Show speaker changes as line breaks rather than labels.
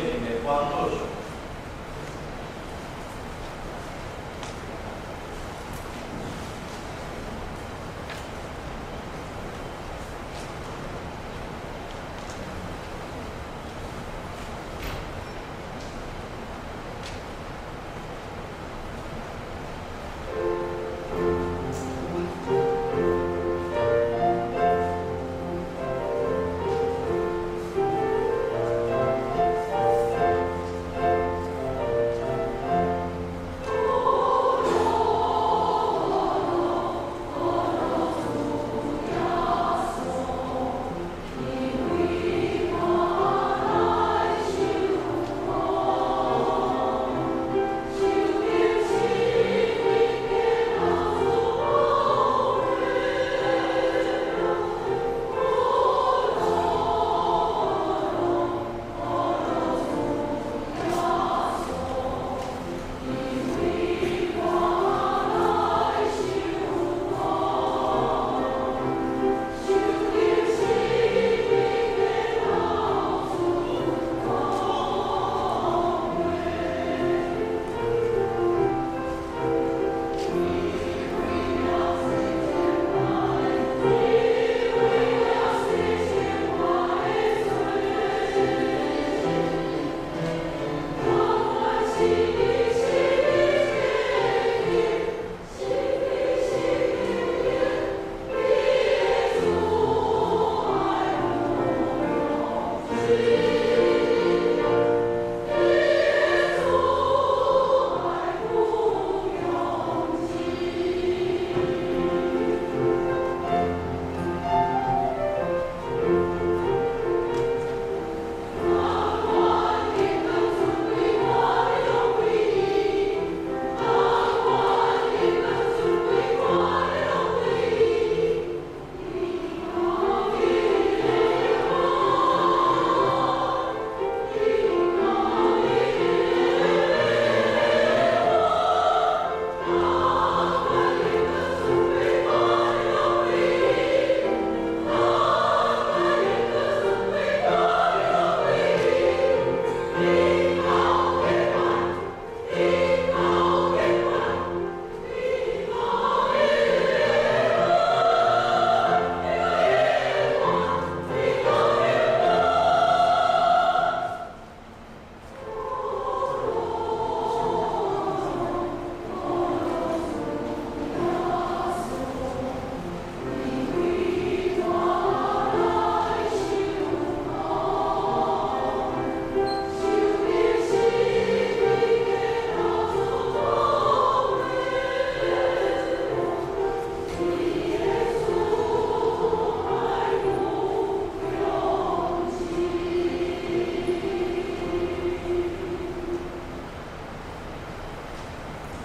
点点关注。